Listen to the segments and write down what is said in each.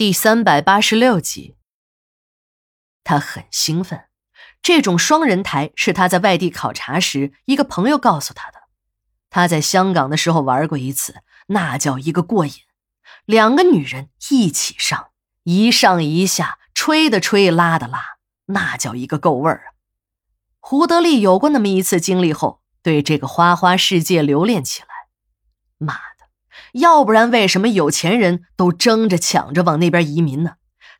第三百八十六集，他很兴奋。这种双人台是他在外地考察时一个朋友告诉他的。他在香港的时候玩过一次，那叫一个过瘾。两个女人一起上，一上一下，吹的吹，拉的拉，那叫一个够味儿啊！胡德利有过那么一次经历后，对这个花花世界留恋起来。妈！要不然，为什么有钱人都争着抢着往那边移民呢？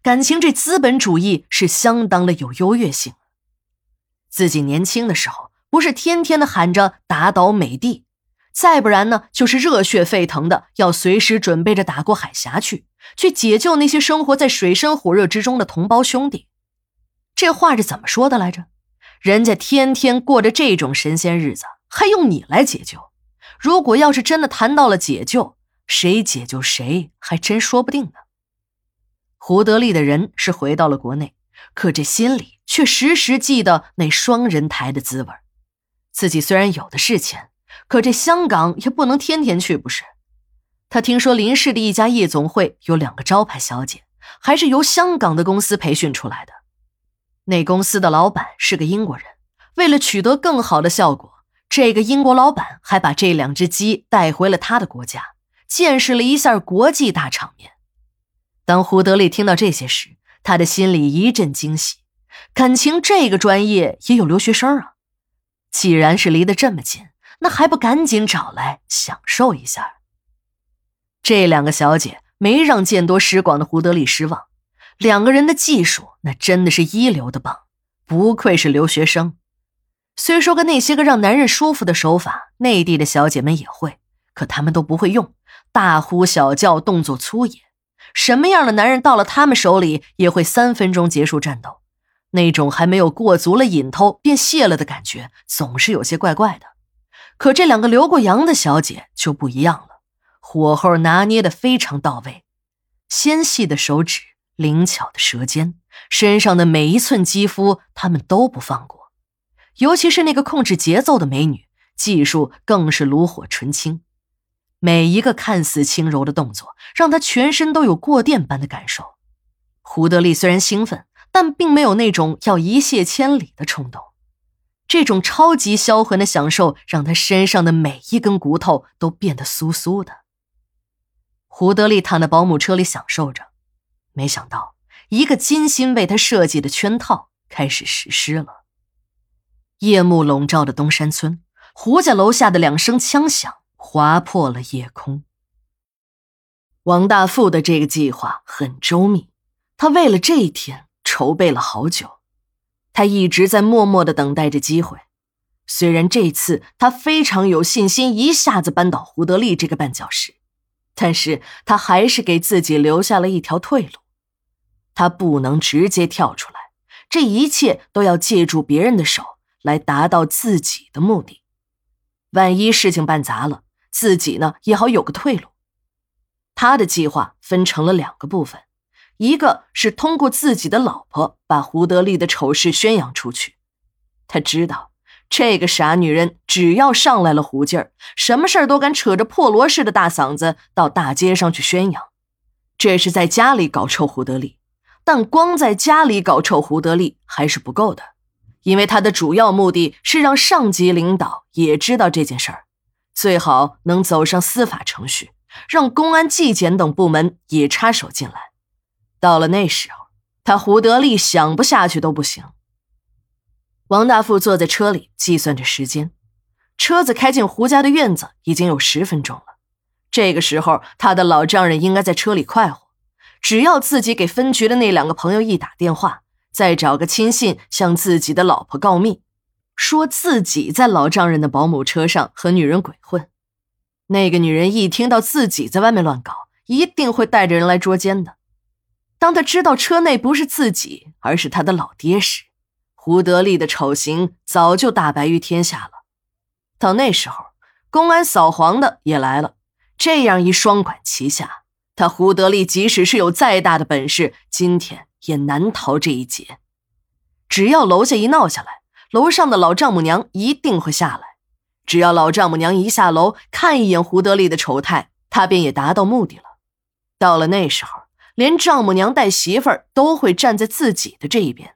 感情这资本主义是相当的有优越性。自己年轻的时候，不是天天的喊着打倒美帝，再不然呢，就是热血沸腾的要随时准备着打过海峡去，去解救那些生活在水深火热之中的同胞兄弟。这话是怎么说的来着？人家天天过着这种神仙日子，还用你来解救？如果要是真的谈到了解救，谁解救谁还真说不定呢。胡德利的人是回到了国内，可这心里却时时记得那双人台的滋味。自己虽然有的是钱，可这香港也不能天天去，不是？他听说林氏的一家夜总会有两个招牌小姐，还是由香港的公司培训出来的。那公司的老板是个英国人，为了取得更好的效果，这个英国老板还把这两只鸡带回了他的国家。见识了一下国际大场面。当胡德利听到这些时，他的心里一阵惊喜。感情这个专业也有留学生啊！既然是离得这么近，那还不赶紧找来享受一下？这两个小姐没让见多识广的胡德利失望，两个人的技术那真的是一流的棒，不愧是留学生。虽说个那些个让男人舒服的手法，内地的小姐们也会，可他们都不会用。大呼小叫，动作粗野，什么样的男人到了他们手里也会三分钟结束战斗。那种还没有过足了瘾头便泄了的感觉，总是有些怪怪的。可这两个留过洋的小姐就不一样了，火候拿捏的非常到位，纤细的手指，灵巧的舌尖，身上的每一寸肌肤，他们都不放过。尤其是那个控制节奏的美女，技术更是炉火纯青。每一个看似轻柔的动作，让他全身都有过电般的感受。胡德利虽然兴奋，但并没有那种要一泻千里的冲动。这种超级销魂的享受，让他身上的每一根骨头都变得酥酥的。胡德利躺在保姆车里享受着，没想到一个精心为他设计的圈套开始实施了。夜幕笼罩的东山村，胡家楼下的两声枪响。划破了夜空。王大富的这个计划很周密，他为了这一天筹备了好久，他一直在默默的等待着机会。虽然这次他非常有信心一下子扳倒胡德利这个绊脚石，但是他还是给自己留下了一条退路。他不能直接跳出来，这一切都要借助别人的手来达到自己的目的。万一事情办砸了，自己呢也好有个退路。他的计划分成了两个部分，一个是通过自己的老婆把胡德利的丑事宣扬出去。他知道这个傻女人只要上来了胡劲儿，什么事儿都敢扯着破锣似的大嗓子到大街上去宣扬。这是在家里搞臭胡德利，但光在家里搞臭胡德利还是不够的，因为他的主要目的是让上级领导也知道这件事儿。最好能走上司法程序，让公安、纪检等部门也插手进来。到了那时候，他胡德利想不下去都不行。王大富坐在车里计算着时间，车子开进胡家的院子已经有十分钟了。这个时候，他的老丈人应该在车里快活。只要自己给分局的那两个朋友一打电话，再找个亲信向自己的老婆告密。说自己在老丈人的保姆车上和女人鬼混，那个女人一听到自己在外面乱搞，一定会带着人来捉奸的。当他知道车内不是自己，而是他的老爹时，胡德利的丑行早就大白于天下了。到那时候，公安扫黄的也来了，这样一双管齐下，他胡德利即使是有再大的本事，今天也难逃这一劫。只要楼下一闹下来。楼上的老丈母娘一定会下来，只要老丈母娘一下楼看一眼胡德利的丑态，他便也达到目的了。到了那时候，连丈母娘带媳妇儿都会站在自己的这一边。